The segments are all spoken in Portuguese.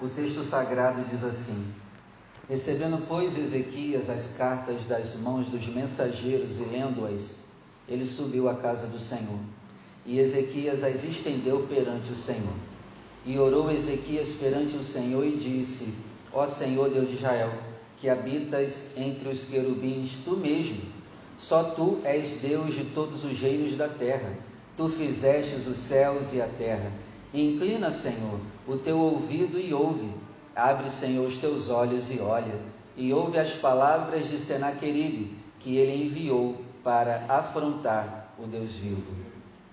O texto sagrado diz assim: Recebendo, pois, Ezequias as cartas das mãos dos mensageiros e lendo-as, ele subiu à casa do Senhor. E Ezequias as estendeu perante o Senhor. E orou Ezequias perante o Senhor e disse: Ó Senhor Deus de Israel, que habitas entre os querubins, tu mesmo, só tu és Deus de todos os reinos da terra. Tu fizestes os céus e a terra. Inclina, Senhor, o teu ouvido e ouve. Abre, Senhor, os teus olhos e olha. E ouve as palavras de Senaqueribe, que ele enviou para afrontar o Deus vivo.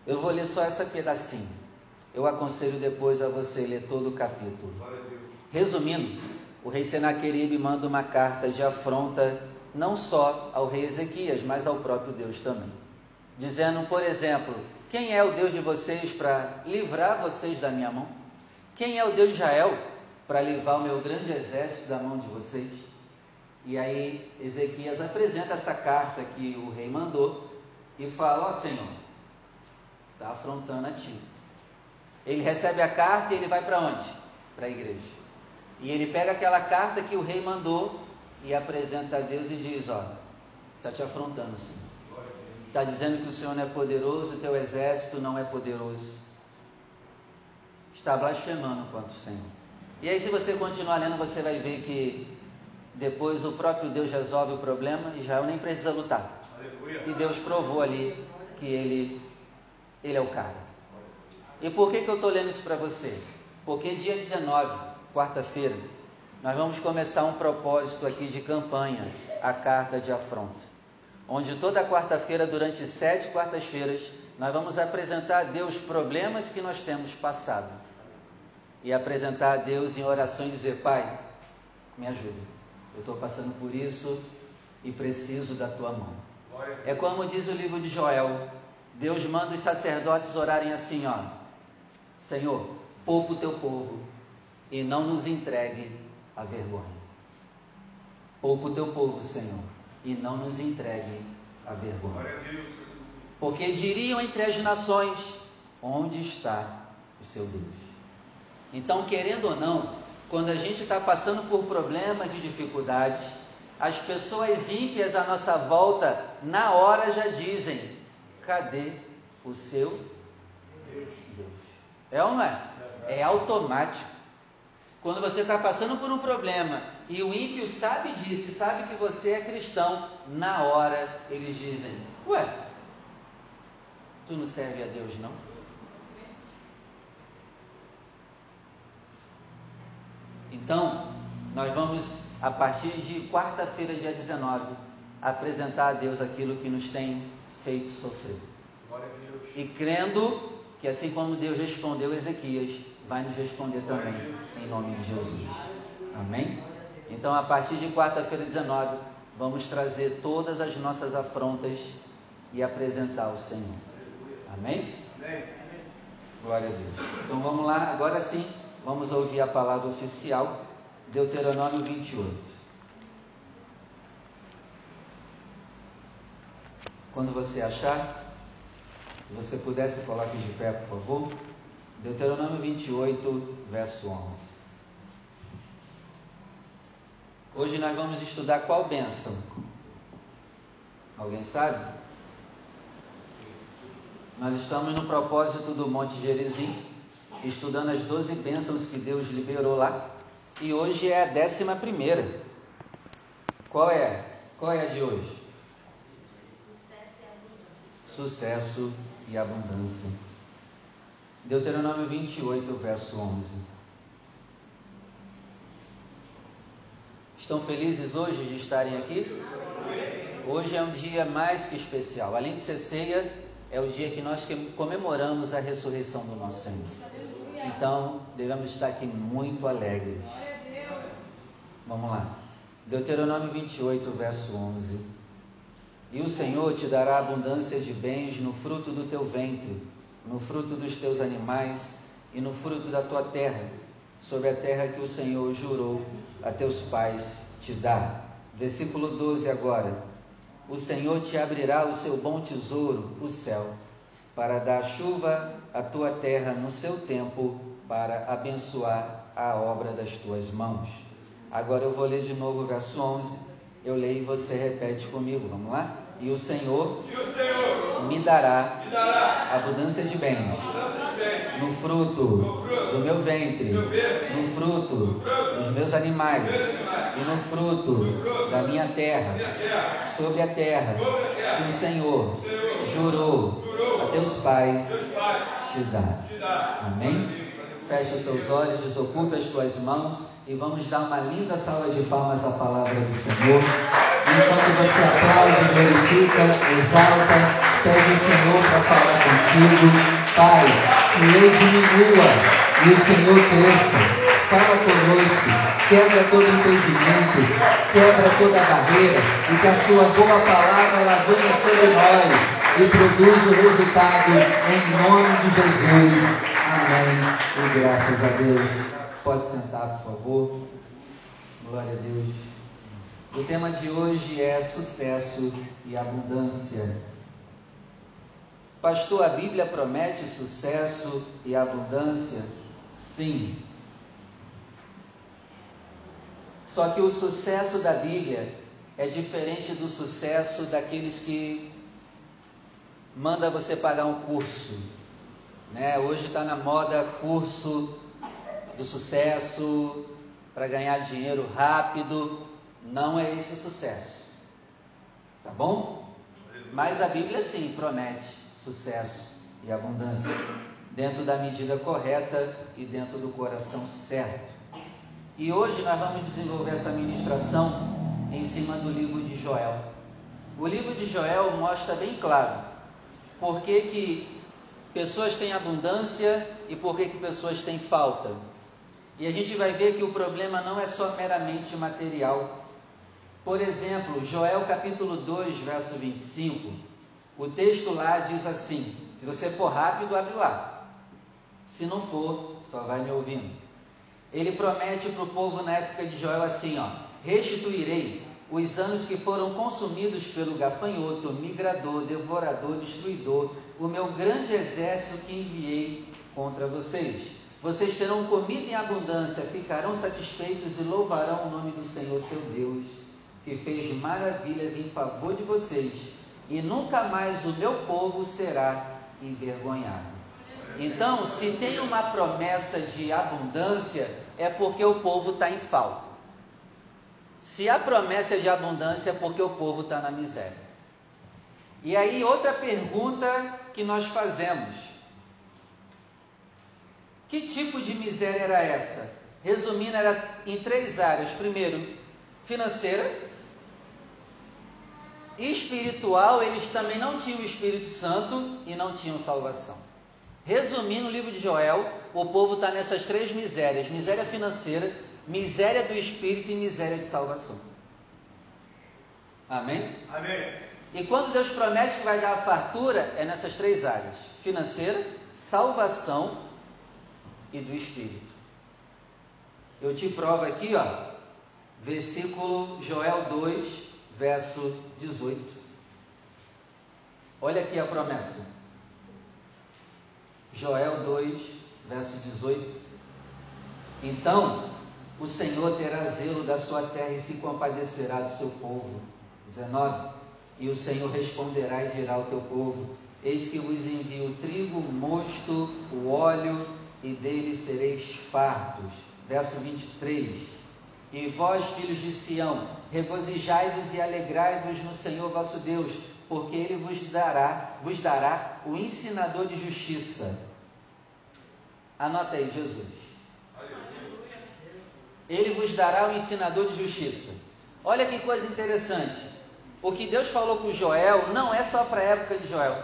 Eu vou ler só essa pedacinho. Eu aconselho depois a você ler todo o capítulo. Resumindo, o rei Senaqueribe manda uma carta de afronta não só ao rei Ezequias, mas ao próprio Deus também. Dizendo, por exemplo, quem é o Deus de vocês para livrar vocês da minha mão? Quem é o Deus de Israel para livrar o meu grande exército da mão de vocês? E aí Ezequias apresenta essa carta que o rei mandou e fala: Ó oh, Senhor, está afrontando a ti. Ele recebe a carta e ele vai para onde? Para a igreja. E ele pega aquela carta que o rei mandou e apresenta a Deus e diz: Ó, está te afrontando, Senhor. Está dizendo que o Senhor não é poderoso, o teu exército não é poderoso. Está blasfemando quanto o Senhor. E aí, se você continuar lendo, você vai ver que depois o próprio Deus resolve o problema, Israel nem precisa lutar. E Deus provou ali que ele, ele é o cara. E por que, que eu estou lendo isso para você? Porque dia 19, quarta-feira, nós vamos começar um propósito aqui de campanha, a carta de afronta. Onde toda quarta-feira, durante sete quartas-feiras, nós vamos apresentar a Deus problemas que nós temos passado. E apresentar a Deus em oração e dizer: Pai, me ajuda eu estou passando por isso e preciso da tua mão. É como diz o livro de Joel: Deus manda os sacerdotes orarem assim, ó. Senhor, poupa o teu povo e não nos entregue a vergonha. Poupa o teu povo, Senhor, e não nos entregue a vergonha. Porque diriam entre as nações: onde está o seu Deus? Então, querendo ou não, quando a gente está passando por problemas e dificuldades, as pessoas ímpias à nossa volta, na hora já dizem: cadê o seu Deus? É ou não é? É automático. Quando você está passando por um problema e o ímpio sabe disso, sabe que você é cristão, na hora eles dizem: Ué, tu não serve a Deus não? Então, nós vamos, a partir de quarta-feira, dia 19, apresentar a Deus aquilo que nos tem feito sofrer. E crendo que, assim como Deus respondeu a Ezequias, vai nos responder também, em nome de Jesus. Amém? Então, a partir de quarta-feira, 19, vamos trazer todas as nossas afrontas e apresentar ao Senhor. Amém? Glória a Deus. Então vamos lá, agora sim. Vamos ouvir a palavra oficial, Deuteronômio 28. Quando você achar, se você pudesse coloque de pé, por favor. Deuteronômio 28, verso 11. Hoje nós vamos estudar qual bênção? Alguém sabe? Nós estamos no propósito do Monte Gerizim estudando as doze bênçãos que Deus liberou lá. E hoje é a décima primeira. Qual é? Qual é a de hoje? Sucesso e abundância. Deuteronômio 28, verso 11. Estão felizes hoje de estarem aqui? Hoje é um dia mais que especial. Além de ser ceia, é o dia que nós comemoramos a ressurreição do nosso Senhor. Então, devemos estar aqui muito alegres. Vamos lá. Deuteronômio 28, verso 11. E o Senhor te dará abundância de bens no fruto do teu ventre, no fruto dos teus animais e no fruto da tua terra, sobre a terra que o Senhor jurou a teus pais te dar. Versículo 12 agora. O Senhor te abrirá o seu bom tesouro, o céu para dar chuva à tua terra no seu tempo, para abençoar a obra das tuas mãos. Agora eu vou ler de novo o verso 11. Eu leio e você repete comigo. Vamos lá? E o Senhor, e o Senhor me, dará me dará abundância de bens. no fruto, no fruto do meu ventre, meu ventre, no fruto no fruto dos meus animais. meus animais, e no fruto no fruto da minha terra, minha terra, sobre a terra sobre a terra, que o Senhor Senhor jurou jurou a teus pais teus pais te dar. te dar. Amém? Feche os seus olhos, desocupe as tuas mãos e vamos dar uma linda salva de palmas à palavra do Senhor. Enquanto você aplaude, glorifica, exalta, pede o Senhor para falar contigo. Pai, que eu diminua e o Senhor cresça. Fala conosco, quebra todo impedimento, quebra toda barreira e que a sua boa palavra ela venha sobre nós e produza o resultado em nome de Jesus. Amém. E graças a Deus. Pode sentar, por favor. Glória a Deus. O tema de hoje é sucesso e abundância. Pastor, a Bíblia promete sucesso e abundância? Sim. Só que o sucesso da Bíblia é diferente do sucesso daqueles que manda você pagar um curso. Né? Hoje está na moda curso do sucesso para ganhar dinheiro rápido. Não é esse o sucesso. Tá bom? Mas a Bíblia sim promete sucesso e abundância dentro da medida correta e dentro do coração certo. E hoje nós vamos desenvolver essa ministração em cima do livro de Joel. O livro de Joel mostra bem claro por que, que pessoas têm abundância e por que, que pessoas têm falta. E a gente vai ver que o problema não é só meramente material. Por exemplo, Joel capítulo 2, verso 25, o texto lá diz assim: se você for rápido, abre lá. Se não for, só vai me ouvindo. Ele promete para o povo na época de Joel assim: ó, restituirei os anos que foram consumidos pelo gafanhoto, migrador, devorador, destruidor, o meu grande exército que enviei contra vocês. Vocês terão comida em abundância, ficarão satisfeitos e louvarão o nome do Senhor seu Deus, que fez maravilhas em favor de vocês, e nunca mais o meu povo será envergonhado. Então, se tem uma promessa de abundância, é porque o povo está em falta. Se a promessa é de abundância, é porque o povo está na miséria. E aí, outra pergunta que nós fazemos: que tipo de miséria era essa? Resumindo, era em três áreas: primeiro, financeira, espiritual, eles também não tinham o Espírito Santo e não tinham salvação. Resumindo o livro de Joel, o povo está nessas três misérias: miséria financeira, miséria do espírito e miséria de salvação. Amém? Amém. E quando Deus promete que vai dar a fartura, é nessas três áreas: financeira, salvação e do espírito. Eu te provo aqui, ó, versículo Joel 2, verso 18. Olha aqui a promessa. Joel 2, verso 18. Então, o Senhor terá zelo da sua terra e se compadecerá do seu povo. 19. E o Senhor responderá e dirá ao teu povo: Eis que vos envio o trigo, o mosto, o óleo, e dele sereis fartos. Verso 23. E vós, filhos de Sião, regozijai-vos e alegrai-vos no Senhor vosso Deus, porque ele vos dará, vos dará o ensinador de justiça. Anota aí, Jesus. Ele vos dará o ensinador de justiça. Olha que coisa interessante. O que Deus falou com Joel não é só para a época de Joel,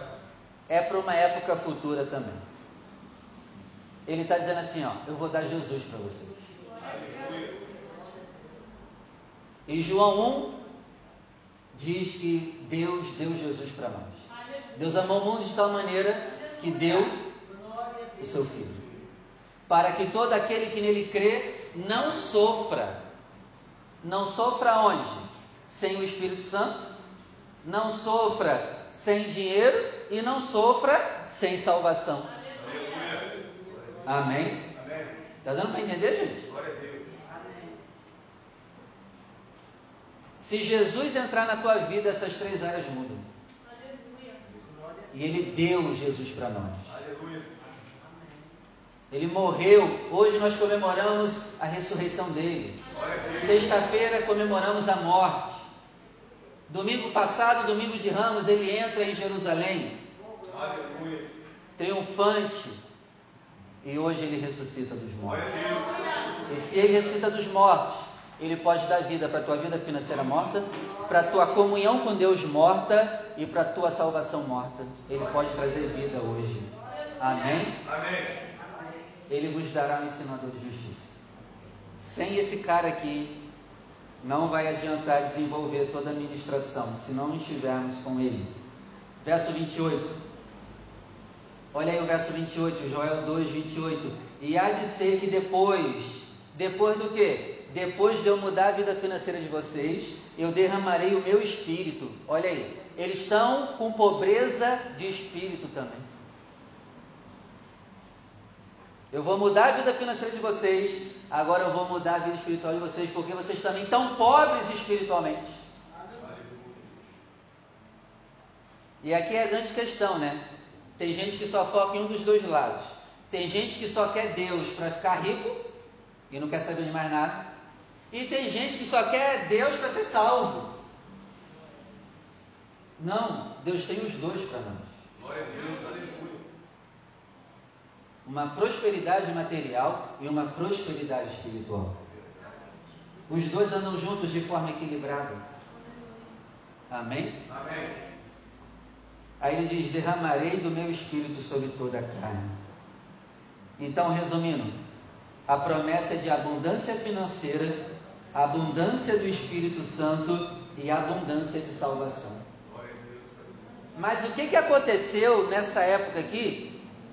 é para uma época futura também. Ele está dizendo assim: ó, eu vou dar Jesus para vocês. E João 1 diz que Deus deu Jesus para nós. Deus amou o mundo de tal maneira que deu o seu Filho. Para que todo aquele que nele crê não sofra. Não sofra onde? Sem o Espírito Santo. Não sofra sem dinheiro e não sofra sem salvação. Amém? Está dando para entender, gente? Se Jesus entrar na tua vida, essas três áreas mudam. E Ele deu Jesus para nós. Aleluia. Ele morreu. Hoje nós comemoramos a ressurreição dele. Sexta-feira comemoramos a morte. Domingo passado, domingo de Ramos, ele entra em Jerusalém, Aleluia. triunfante. E hoje ele ressuscita dos mortos. E se ele ressuscita dos mortos, ele pode dar vida para a tua vida financeira morta, para a tua comunhão com Deus morta e para a tua salvação morta. Ele pode trazer vida hoje. Amém? Amém. Ele vos dará um ensinador de justiça. Sem esse cara aqui, não vai adiantar desenvolver toda a ministração, se não estivermos com ele. Verso 28. Olha aí o verso 28, Joel 2, 28. E há de ser que depois, depois do que? Depois de eu mudar a vida financeira de vocês, eu derramarei o meu espírito. Olha aí, eles estão com pobreza de espírito também. Eu vou mudar a vida financeira de vocês, agora eu vou mudar a vida espiritual de vocês, porque vocês também estão pobres espiritualmente. E aqui é a grande questão, né? Tem gente que só foca em um dos dois lados. Tem gente que só quer Deus para ficar rico e não quer saber de mais nada. E tem gente que só quer Deus para ser salvo. Não, Deus tem os dois para nós. Glória a Deus. Aleluia. Uma prosperidade material e uma prosperidade espiritual. Os dois andam juntos de forma equilibrada. Amém? Amém. Aí ele diz: Derramarei do meu espírito sobre toda a carne. Então, resumindo, a promessa é de abundância financeira, abundância do Espírito Santo e abundância de salvação. Mas o que, que aconteceu nessa época aqui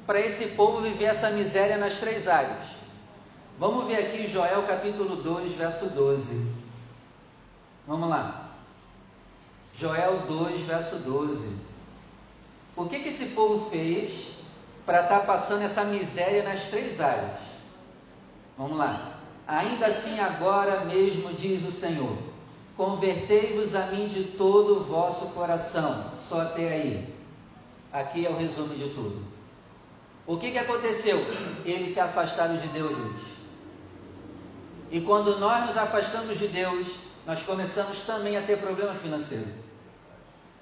para esse povo viver essa miséria nas três áreas? Vamos ver aqui Joel capítulo 2, verso 12. Vamos lá. Joel 2, verso 12. O que, que esse povo fez para estar tá passando essa miséria nas três áreas? Vamos lá. Ainda assim, agora mesmo diz o Senhor: Convertei-vos a mim de todo o vosso coração. Só até aí. Aqui é o resumo de tudo. O que, que aconteceu? Eles se afastaram de Deus, gente. E quando nós nos afastamos de Deus, nós começamos também a ter problema financeiro.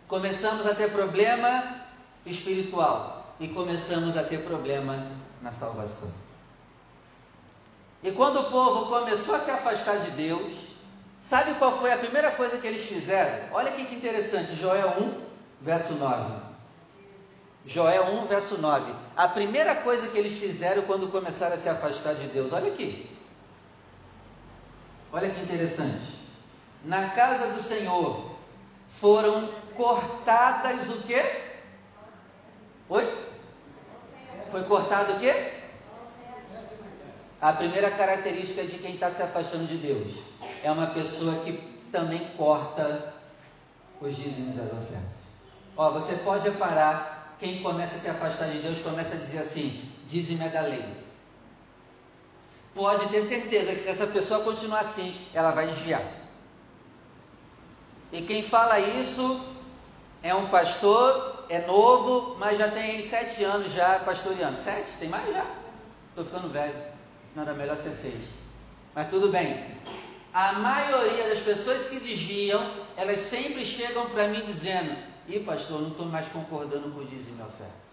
Começamos a ter problema espiritual e começamos a ter problema na salvação. E quando o povo começou a se afastar de Deus, sabe qual foi a primeira coisa que eles fizeram? Olha que interessante, Joel 1, verso 9. Joel 1, verso 9. A primeira coisa que eles fizeram quando começaram a se afastar de Deus, olha aqui. Olha que interessante. Na casa do Senhor foram cortadas o quê? Oi? Foi cortado o quê? A primeira característica de quem está se afastando de Deus é uma pessoa que também corta os dízimos das ofertas. Ó, você pode reparar, quem começa a se afastar de Deus começa a dizer assim: dízimo é da lei. Pode ter certeza que se essa pessoa continuar assim, ela vai desviar. E quem fala isso é um pastor é novo, mas já tem sete anos já pastoreando. Sete? Tem mais já? Estou ficando velho. Não era melhor ser seis. Mas tudo bem. A maioria das pessoas que desviam, elas sempre chegam para mim dizendo: Ih, pastor, não estou mais concordando com o dízimo e oferta.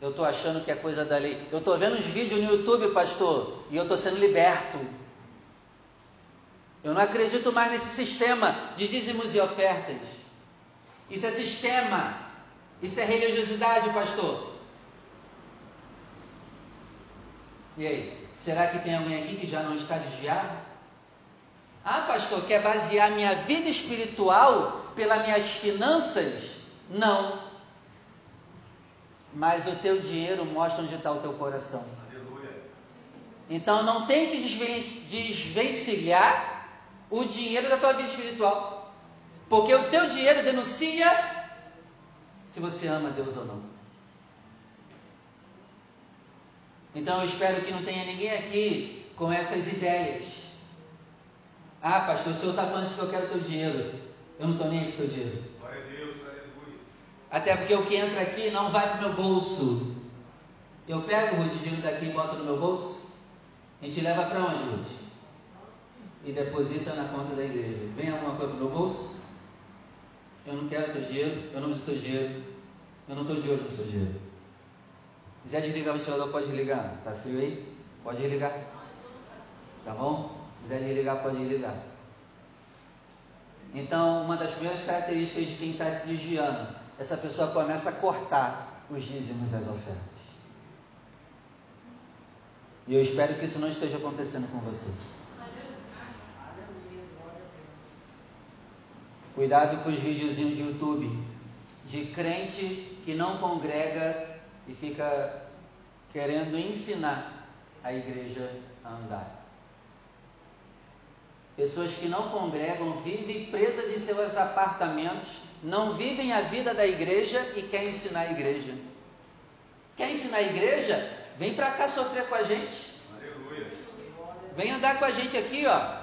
Eu estou achando que é coisa da lei. Eu estou vendo uns vídeos no YouTube, pastor, e eu estou sendo liberto. Eu não acredito mais nesse sistema de dízimos e ofertas. Isso é sistema. Isso é religiosidade, pastor. E aí? Será que tem alguém aqui que já não está desviado? Ah, pastor, quer basear minha vida espiritual pelas minhas finanças? Não. Mas o teu dinheiro mostra onde está o teu coração. Aleluia. Então não tente desvencilhar o dinheiro da tua vida espiritual. Porque o teu dinheiro denuncia se você ama Deus ou não. Então eu espero que não tenha ninguém aqui com essas ideias. Ah, pastor, o senhor está falando que eu quero teu dinheiro. Eu não estou nem aí com teu dinheiro. Glória a Deus, aleluia. Até porque o que entra aqui não vai para o meu bolso. Eu pego o dinheiro daqui e boto no meu bolso. A gente leva para onde, Ruth? E deposita na conta da igreja. Vem alguma coisa para o meu bolso? Eu não quero teu dinheiro, eu não preciso teu dinheiro. Eu não estou de olho no seu dinheiro. Quiser desligar o ventilador, pode desligar. Tá frio aí? Pode desligar. Tá bom? Quiser desligar, pode desligar. Então, uma das primeiras características de quem está se desviando, essa pessoa começa a cortar os dízimos e as ofertas. E eu espero que isso não esteja acontecendo com você. Cuidado com os videozinhos de YouTube de crente que não congrega e fica querendo ensinar a igreja a andar. Pessoas que não congregam vivem presas em seus apartamentos, não vivem a vida da igreja e querem ensinar a igreja. Quer ensinar a igreja? Vem para cá sofrer com a gente. Aleluia. Vem andar com a gente aqui, ó.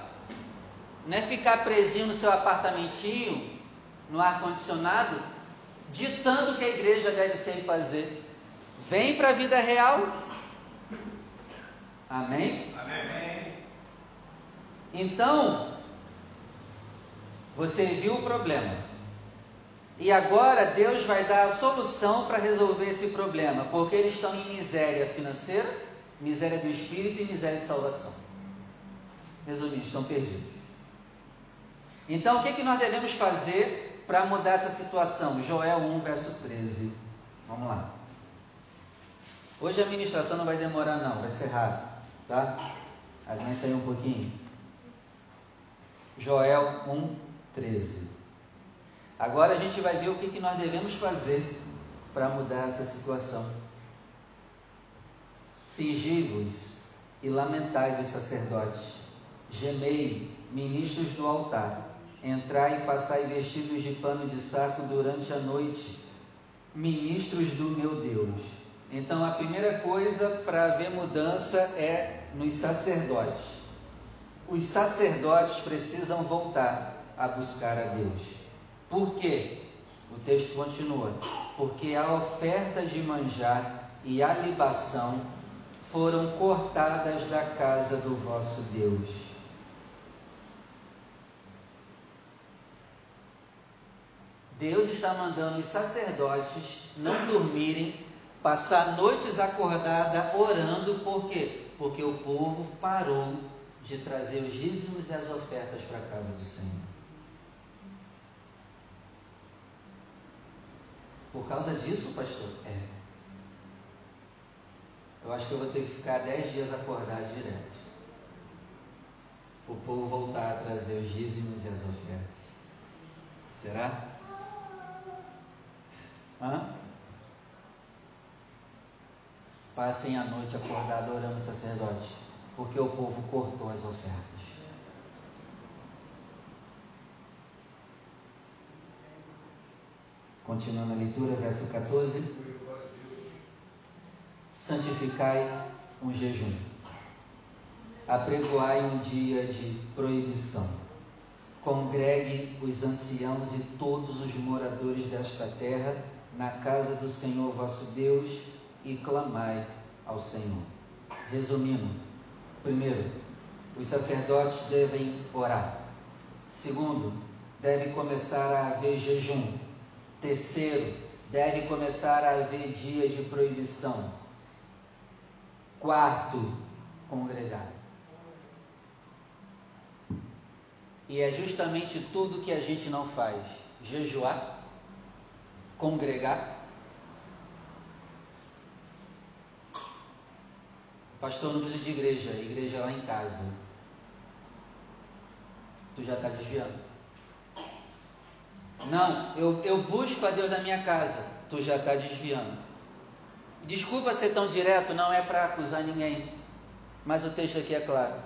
Não é ficar presinho no seu apartamentinho, no ar-condicionado, ditando o que a igreja deve ser e fazer. Vem para a vida real. Amém? Amém. Então, você viu o problema. E agora Deus vai dar a solução para resolver esse problema, porque eles estão em miséria financeira, miséria do espírito e miséria de salvação. Resumindo, estão perdidos. Então, o que, que nós devemos fazer para mudar essa situação? Joel 1, verso 13. Vamos lá. Hoje a ministração não vai demorar, não, vai ser rápido, tá? Aguenta aí um pouquinho. Joel 1, 13. Agora a gente vai ver o que, que nós devemos fazer para mudar essa situação. Singivos e lamentai-vos, sacerdotes, gemei, ministros do altar, entrai e passai vestidos de pano de saco durante a noite, ministros do meu Deus. Então a primeira coisa para haver mudança é nos sacerdotes. Os sacerdotes precisam voltar a buscar a Deus. Por quê? O texto continua: porque a oferta de manjar e a libação foram cortadas da casa do vosso Deus. Deus está mandando os sacerdotes não dormirem, passar noites acordada orando, por quê? Porque o povo parou de trazer os dízimos e as ofertas para a casa do Senhor. Por causa disso, pastor? É. Eu acho que eu vou ter que ficar dez dias acordado direto. O povo voltar a trazer os dízimos e as ofertas. Será? Hã? Passem a noite acordado orando sacerdote, porque o povo cortou as ofertas. Continuando a leitura, verso 14. Santificai um jejum. Apregoai um dia de proibição. Congregue os anciãos e todos os moradores desta terra na casa do Senhor vosso Deus e clamai ao Senhor. Resumindo, primeiro, os sacerdotes devem orar. Segundo, deve começar a haver jejum. Terceiro, deve começar a haver dias de proibição. Quarto, congregar. E é justamente tudo que a gente não faz: jejuar, congregar. Pastor, não precisa de igreja, igreja lá em casa. Tu já está desviando. Não, eu, eu busco a Deus na minha casa. Tu já está desviando. Desculpa ser tão direto, não é para acusar ninguém. Mas o texto aqui é claro.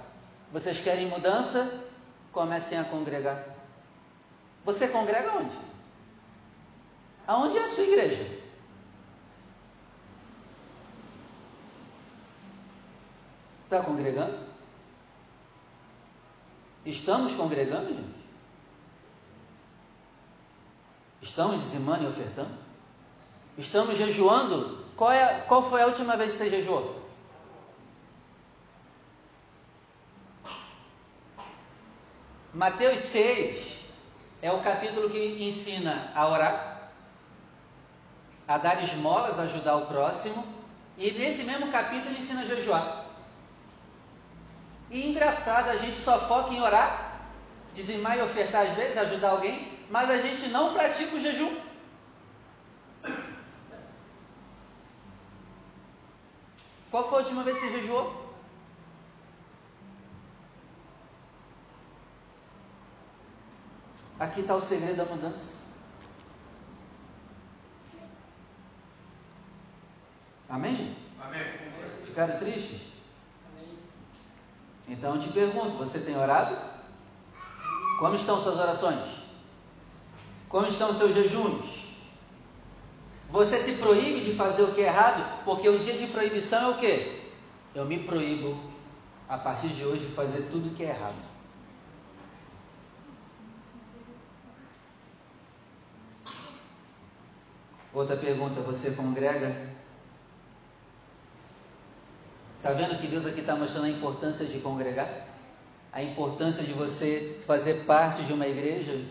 Vocês querem mudança? Comecem a congregar. Você congrega onde? Aonde é a sua igreja? Está congregando? Estamos congregando, gente? Estamos dizimando e ofertando? Estamos jejuando? Qual, é, qual foi a última vez que você jejuou? Mateus 6 é o capítulo que ensina a orar, a dar esmolas, ajudar o próximo, e nesse mesmo capítulo ensina a jejuar. E engraçado, a gente só foca em orar, dizimar e ofertar às vezes, ajudar alguém, mas a gente não pratica o jejum. Qual foi a última vez que você jejuou? Aqui está o segredo da mudança. Amém, gente? Amém. Ficaram tristes? Então eu te pergunto: você tem orado? Como estão suas orações? Como estão seus jejuns? Você se proíbe de fazer o que é errado, porque o dia de proibição é o que? Eu me proíbo a partir de hoje de fazer tudo o que é errado. Outra pergunta: você congrega? Está vendo que Deus aqui está mostrando a importância de congregar? A importância de você fazer parte de uma igreja?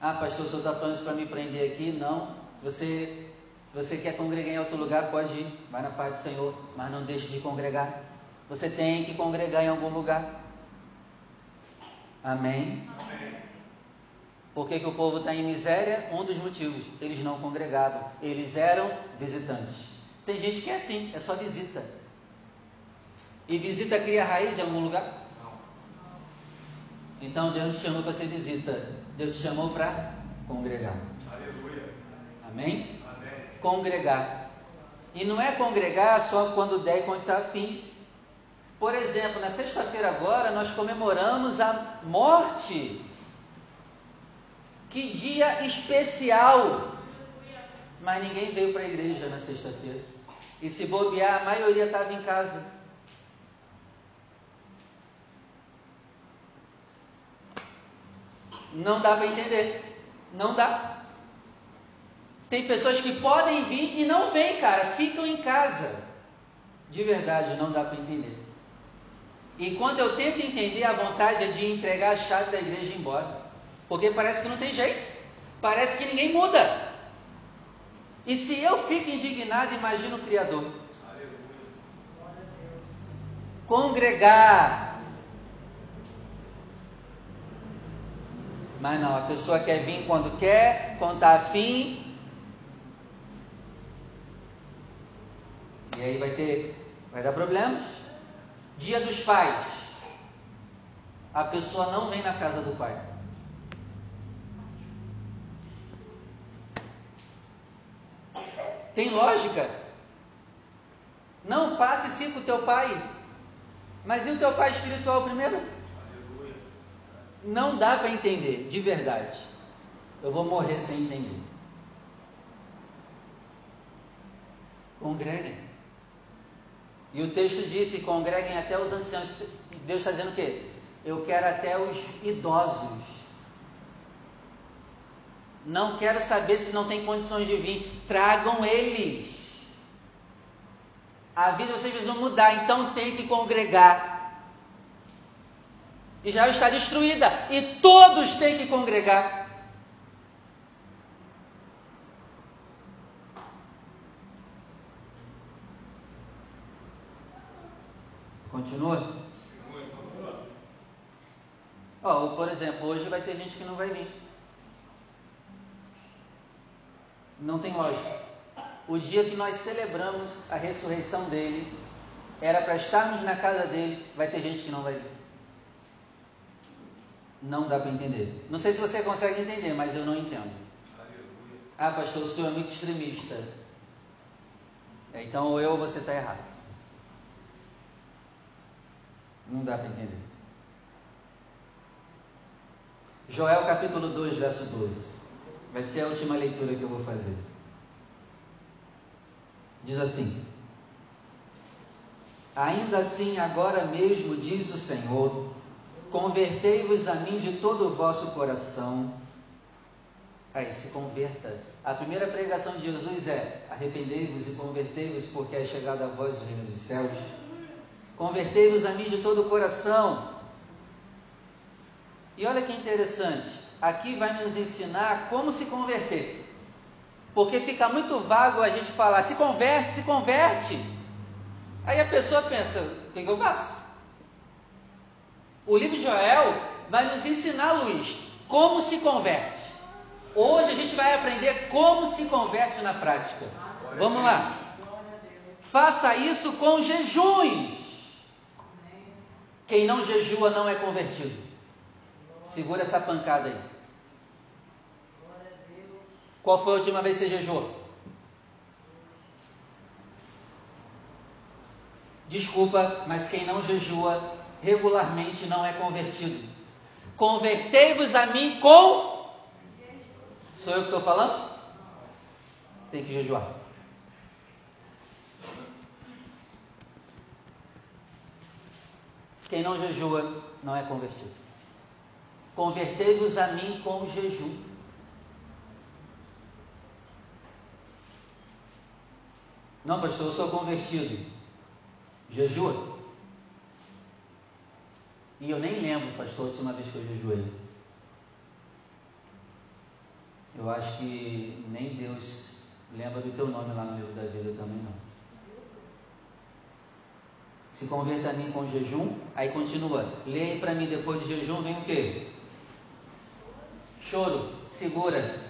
Ah, pastor, o senhor está falando isso para me prender aqui? Não. Se você, se você quer congregar em outro lugar, pode ir. Vai na paz do Senhor, mas não deixe de congregar. Você tem que congregar em algum lugar. Amém? Amém. Por que, que o povo está em miséria? Um dos motivos, eles não congregavam, eles eram visitantes. Tem gente que é assim, é só visita. E visita cria raiz em algum lugar? Não. Então Deus te chamou para ser visita, Deus te chamou para congregar. Aleluia. Amém? Amém. Congregar. E não é congregar só quando der e quando está afim. Por exemplo, na sexta-feira agora nós comemoramos a morte que dia especial! Mas ninguém veio para a igreja na sexta-feira. E se bobear, a maioria estava em casa. Não dá para entender. Não dá. Tem pessoas que podem vir e não vêm, cara. Ficam em casa. De verdade, não dá para entender. E quando eu tento entender, a vontade é de entregar a chave da igreja e ir embora. Porque parece que não tem jeito. Parece que ninguém muda. E se eu fico indignado, imagina o Criador. Congregar. Mas não, a pessoa quer vir quando quer, quando está afim. E aí vai ter, vai dar problemas. Dia dos pais. A pessoa não vem na casa do pai. Tem lógica? Não passe sim com o teu pai. Mas e o teu pai espiritual primeiro? Não dá para entender, de verdade. Eu vou morrer sem entender. Congreguem. E o texto disse: congreguem até os anciãos. Deus está dizendo o quê? Eu quero até os idosos não quero saber se não tem condições de vir. Tragam eles. A vida vocês precisam mudar, então tem que congregar. Israel está destruída e todos têm que congregar. Continua? Oh, por exemplo, hoje vai ter gente que não vai vir. Não tem lógica. O dia que nós celebramos a ressurreição dele, era para estarmos na casa dele, vai ter gente que não vai vir. Não dá para entender. Não sei se você consegue entender, mas eu não entendo. Ah, pastor, o senhor é muito extremista. É, então, ou eu ou você está errado. Não dá para entender. Joel capítulo 2, verso 12. Vai ser a última leitura que eu vou fazer. Diz assim: Ainda assim, agora mesmo, diz o Senhor, convertei-vos a mim de todo o vosso coração. Aí, se converta. A primeira pregação de Jesus é: arrependei-vos e convertei-vos, porque é chegada a vós o reino dos céus. Convertei-vos a mim de todo o coração. E olha que interessante, aqui vai nos ensinar como se converter. Porque fica muito vago a gente falar, se converte, se converte. Aí a pessoa pensa, o que, eu faço? O livro de Joel vai nos ensinar, Luiz, como se converte. Hoje a gente vai aprender como se converte na prática. Vamos lá. Faça isso com jejuns. Quem não jejua não é convertido. Segura essa pancada aí. Qual foi a última vez que você jejuou? Desculpa, mas quem não jejua regularmente não é convertido. Convertei-vos a mim com. Sou eu que estou falando? Tem que jejuar. Quem não jejua não é convertido. Convertei-vos a mim com jejum. Não, pastor, eu sou convertido. Jejua? E eu nem lembro, pastor, a última vez que eu jejuei. Eu acho que nem Deus lembra do teu nome lá no livro da vida também não. Se converta a mim com jejum, aí continua. Leia para mim depois de jejum, vem o quê? Choro, segura.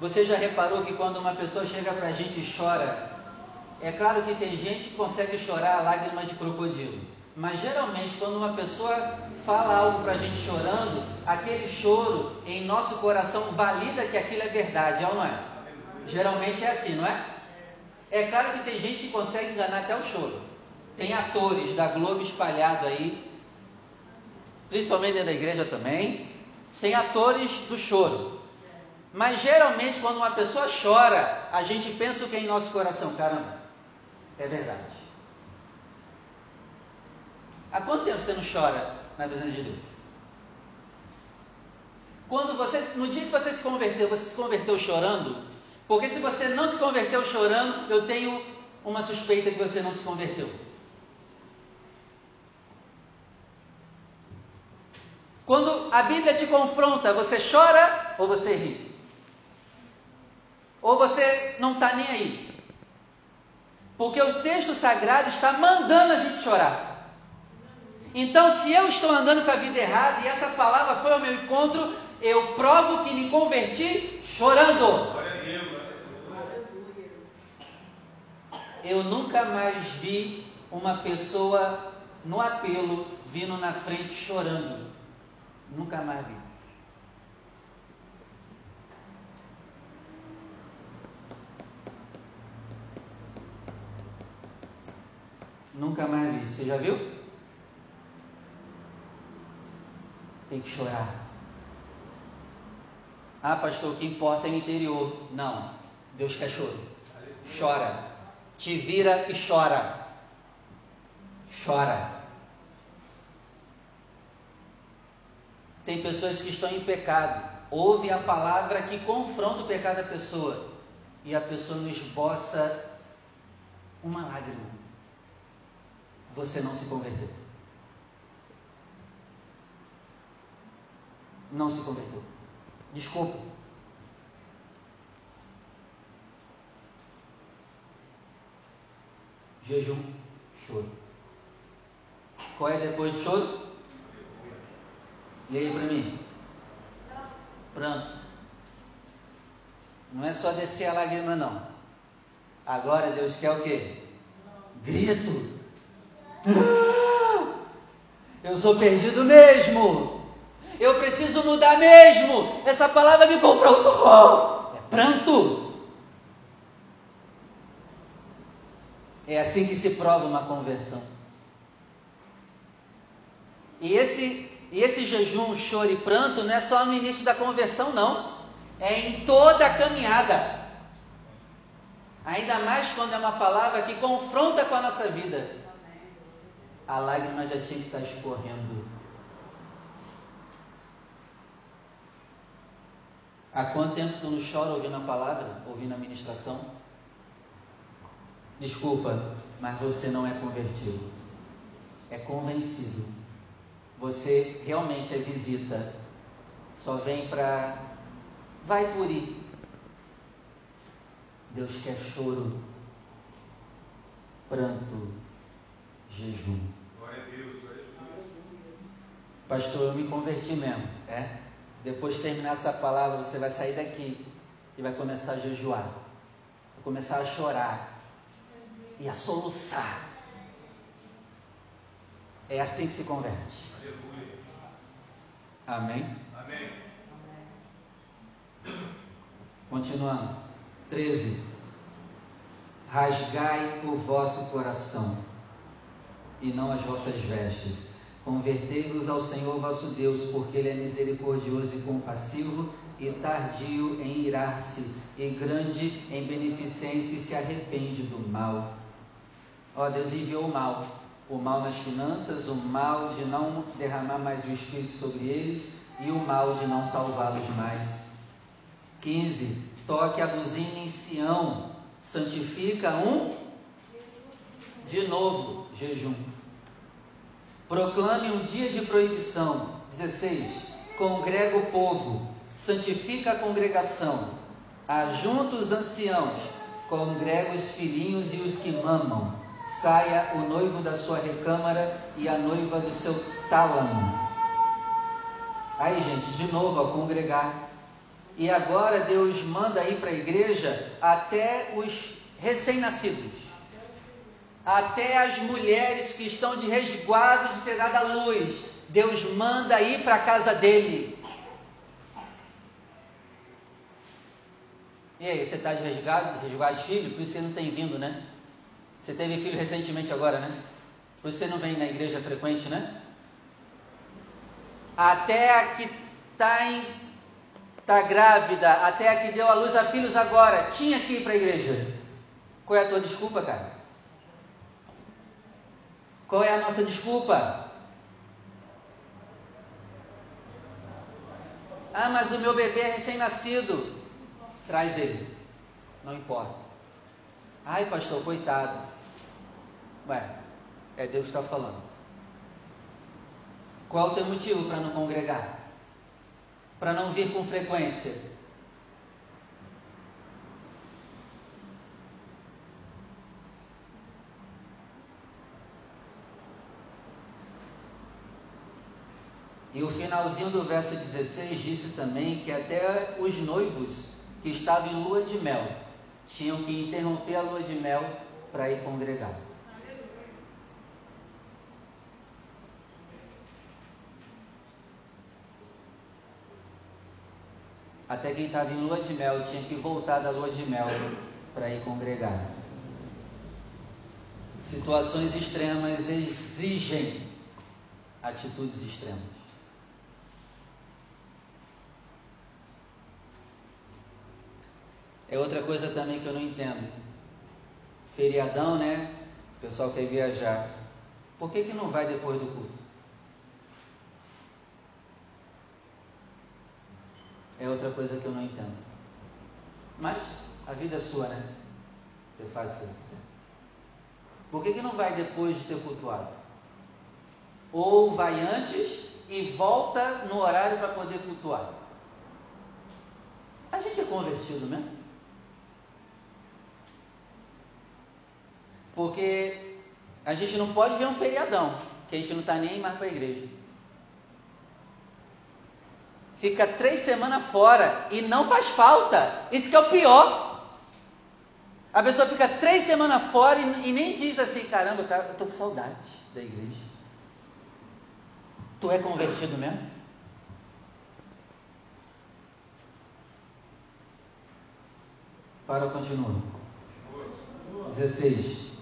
Você já reparou que quando uma pessoa chega para a gente e chora, é claro que tem gente que consegue chorar lágrimas de crocodilo, mas geralmente quando uma pessoa fala algo para a gente chorando, aquele choro em nosso coração valida que aquilo é verdade, é ou não é? Geralmente é assim, não é? É claro que tem gente que consegue enganar até o choro. Tem atores da Globo espalhado aí, principalmente dentro da igreja também. Tem atores do choro. Mas geralmente quando uma pessoa chora, a gente pensa o que é em nosso coração, caramba. É verdade. Há quanto tempo você não chora na presença de Deus? Quando você, no dia que você se converteu, você se converteu chorando? Porque se você não se converteu chorando, eu tenho uma suspeita que você não se converteu. Quando a Bíblia te confronta, você chora ou você ri? Ou você não está nem aí? Porque o texto sagrado está mandando a gente chorar. Então, se eu estou andando com a vida errada e essa palavra foi ao meu encontro, eu provo que me converti chorando. Eu nunca mais vi uma pessoa no apelo vindo na frente chorando. Nunca mais vi. Nunca mais vi. Você já viu? Tem que chorar. Ah, pastor, o que importa é o interior. Não. Deus quer choro. Chora. Te vira e chora. Chora. Tem pessoas que estão em pecado. Ouve a palavra que confronta o pecado da pessoa. E a pessoa não esboça uma lágrima você não se converteu. Não se converteu. Desculpa. Jejum, choro. Qual é depois do choro? Leia para mim. Pronto. Não é só descer a lágrima, não. Agora Deus quer o quê? Grito. Eu sou perdido mesmo. Eu preciso mudar mesmo. Essa palavra me confrontou. É pranto. É assim que se prova uma conversão. E esse, e esse jejum, choro e pranto não é só no início da conversão, não. É em toda a caminhada. Ainda mais quando é uma palavra que confronta com a nossa vida. A lágrima já tinha que estar escorrendo. Há quanto tempo tu não chora ouvindo a palavra, ouvindo a ministração? Desculpa, mas você não é convertido. É convencido. Você realmente é visita. Só vem para. Vai por ir. Deus quer choro, pranto, jejum. Pastor, eu me converti mesmo. É? Depois de terminar essa palavra, você vai sair daqui e vai começar a jejuar. Vai começar a chorar e a soluçar. É assim que se converte. Amém? Amém. Continuando. 13. Rasgai o vosso coração e não as vossas vestes Convertei-vos ao Senhor vosso Deus, porque Ele é misericordioso e compassivo, e tardio em irar-se, e grande em beneficência, e se arrepende do mal. Ó, Deus enviou o mal, o mal nas finanças, o mal de não derramar mais o Espírito sobre eles, e o mal de não salvá-los mais. 15. Toque a buzina em Sião, santifica um de novo jejum. Proclame um dia de proibição. 16. Congrega o povo, santifica a congregação, ajunta os anciãos, congrega os filhinhos e os que mamam. Saia o noivo da sua recâmara e a noiva do seu tálamo. Aí, gente, de novo, a congregar. E agora Deus manda ir para a igreja até os recém-nascidos até as mulheres que estão de resguardo de ter dado a luz, Deus manda ir para a casa dele. E aí, você está de resguardo, resguardo de filho? Por isso você não tem vindo, né? Você teve filho recentemente agora, né? Por isso você não vem na igreja frequente, né? Até a que está está grávida, até a que deu a luz a filhos agora, tinha que ir para a igreja. Qual é a tua desculpa, cara? Qual é a nossa desculpa? Ah, mas o meu bebê é recém-nascido. Traz ele. Não importa. Ai, pastor, coitado. Ué, é Deus que está falando. Qual é o teu motivo para não congregar? Para não vir com frequência? E o finalzinho do verso 16 disse também que até os noivos que estavam em lua de mel tinham que interromper a lua de mel para ir congregar. Até quem estava em lua de mel tinha que voltar da lua de mel para ir congregar. Situações extremas exigem atitudes extremas. É outra coisa também que eu não entendo. Feriadão, né? O pessoal quer viajar. Por que, que não vai depois do culto? É outra coisa que eu não entendo. Mas a vida é sua, né? Você faz o que você quiser. Por que, que não vai depois de ter cultuado? Ou vai antes e volta no horário para poder cultuar? A gente é convertido mesmo? Porque a gente não pode ver um feriadão, que a gente não está nem mais para a igreja. Fica três semanas fora e não faz falta. Isso que é o pior. A pessoa fica três semanas fora e, e nem diz assim, caramba, eu, tá, tô com saudade da igreja. Tu é convertido mesmo? Para, continua. 16.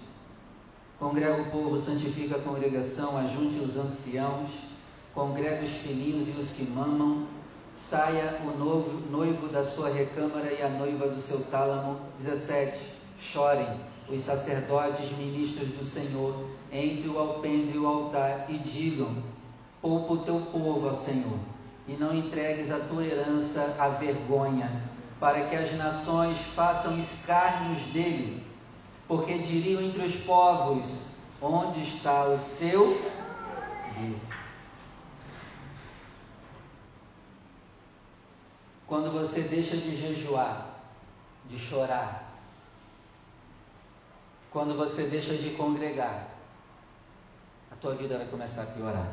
Congrega o povo, santifica a congregação, ajunte os anciãos, congrega os filhinhos e os que mamam, saia o novo, noivo da sua recâmara e a noiva do seu tálamo. 17. chorem os sacerdotes ministros do Senhor entre o alpendre e o altar e digam: Poupa o teu povo, ó Senhor, e não entregues a tua herança à vergonha, para que as nações façam escárnios dele, porque diriam entre os povos: Onde está o seu? Quando você deixa de jejuar, de chorar, quando você deixa de congregar, a tua vida vai começar a piorar.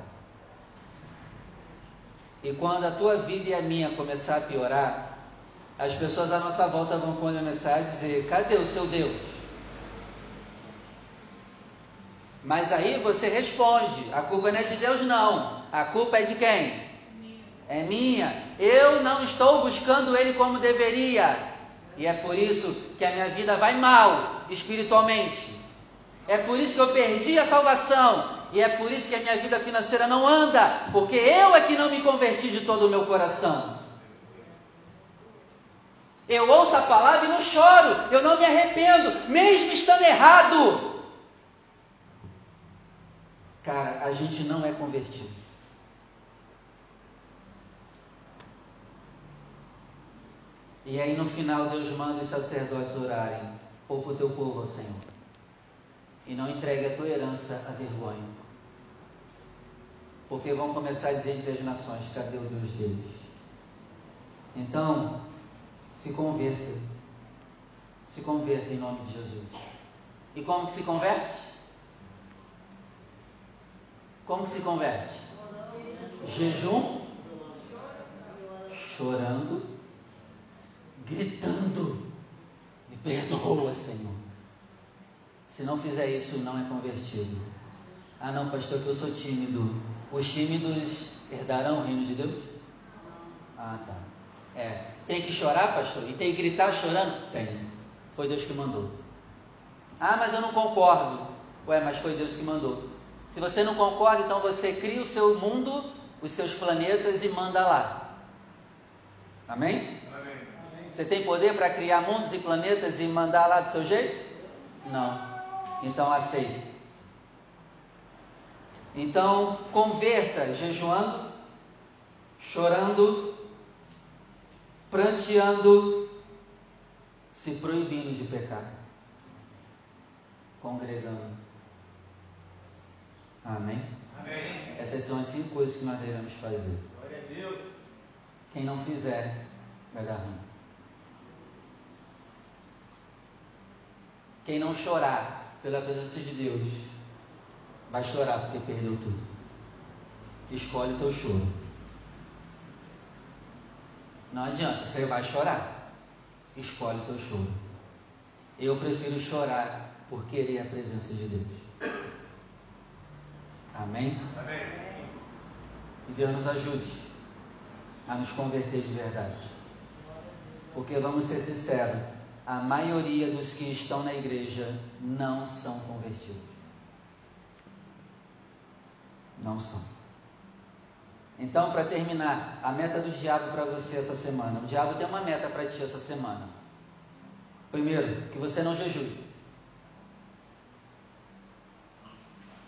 E quando a tua vida e a minha começar a piorar, as pessoas à nossa volta vão começar a dizer: cadê o seu Deus? Mas aí você responde: a culpa não é de Deus, não. A culpa é de quem? É minha. Eu não estou buscando Ele como deveria. E é por isso que a minha vida vai mal espiritualmente. É por isso que eu perdi a salvação. E é por isso que a minha vida financeira não anda. Porque eu é que não me converti de todo o meu coração. Eu ouço a palavra e não choro. Eu não me arrependo, mesmo estando errado. Cara, a gente não é convertido. E aí no final Deus manda os sacerdotes orarem. Poupa o teu povo, Senhor. E não entregue a tua herança à vergonha. Porque vão começar a dizer entre as nações: cadê o Deus deles? Então, se converta. Se converta em nome de Jesus. E como que se converte? Como se converte? Jejum, chorando gritando: Me perdoa, Senhor. Se não fizer isso, não é convertido. Ah, não, pastor, que eu sou tímido. Os tímidos herdarão o reino de Deus? Ah, tá. É. Tem que chorar, pastor? E tem que gritar chorando? Tem. Foi Deus que mandou. Ah, mas eu não concordo. Ué, mas foi Deus que mandou. Se você não concorda, então você cria o seu mundo, os seus planetas e manda lá. Amém? Você tem poder para criar mundos e planetas e mandar lá do seu jeito? Não. Então aceite. Então converta jejuando, chorando, pranteando, se proibindo de pecar, congregando. Amém? Amém? Essas são as cinco coisas que nós devemos fazer. Glória a Deus. Quem não fizer, vai dar ruim. Quem não chorar pela presença de Deus, vai chorar porque perdeu tudo. Escolhe o teu choro. Não adianta, você vai chorar. Escolhe o teu choro. Eu prefiro chorar por querer a presença de Deus. Amém? Amém. E Deus nos ajude a nos converter de verdade. Porque vamos ser sinceros, a maioria dos que estão na igreja não são convertidos. Não são. Então, para terminar, a meta do diabo para você essa semana. O diabo tem uma meta para ti essa semana. Primeiro, que você não jejue.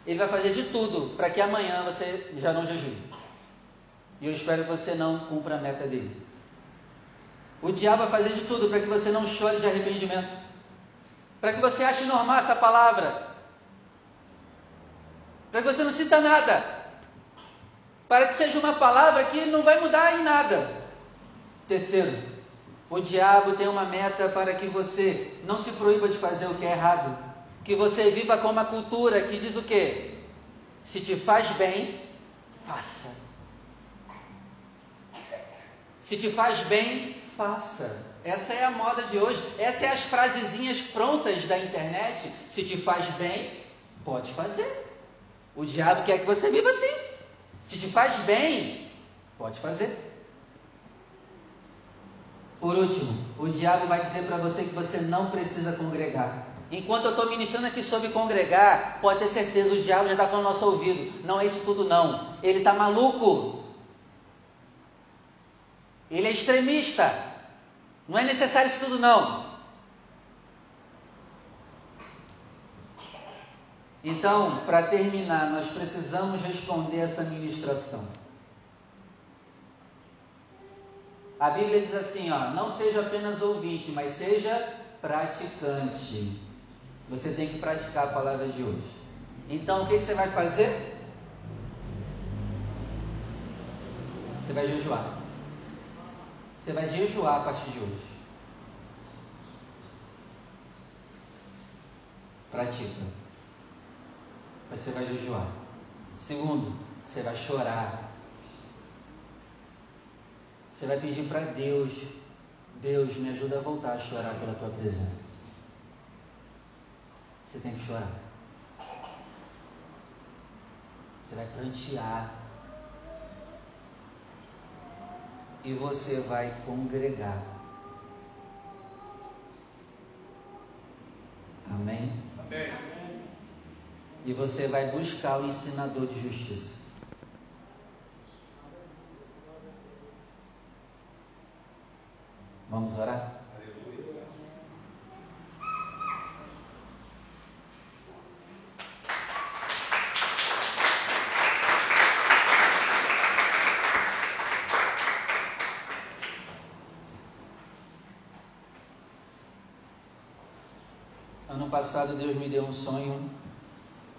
Ele vai fazer de tudo para que amanhã você já não jejue. E eu espero que você não cumpra a meta dele. O diabo vai fazer de tudo para que você não chore de arrependimento, para que você ache normal essa palavra, para que você não sinta nada, para que seja uma palavra que não vai mudar em nada. Terceiro, o diabo tem uma meta para que você não se proíba de fazer o que é errado, que você viva com uma cultura que diz o quê? Se te faz bem, faça. Se te faz bem, faça. Essa é a moda de hoje. Essas é as frasezinhas prontas da internet. Se te faz bem, pode fazer. O diabo quer que você viva assim. Se te faz bem, pode fazer. Por último, o diabo vai dizer para você que você não precisa congregar. Enquanto eu estou ministrando aqui sobre congregar, pode ter certeza, o diabo já está falando no nosso ouvido. Não é isso tudo, não. Ele está maluco. Ele é extremista. Não é necessário isso tudo, não. Então, para terminar, nós precisamos responder essa ministração. A Bíblia diz assim, ó, não seja apenas ouvinte, mas seja praticante. Você tem que praticar a palavra de hoje. Então, o que você vai fazer? Você vai jejuar. Você vai jejuar a partir de hoje. Pratica. Você vai jejuar. Segundo, você vai chorar. Você vai pedir para Deus, Deus me ajuda a voltar a chorar pela tua presença. Você tem que chorar. Você vai prantear. E você vai congregar. Amém? Amém. E você vai buscar o ensinador de justiça. Vamos orar? Ano passado Deus me deu um sonho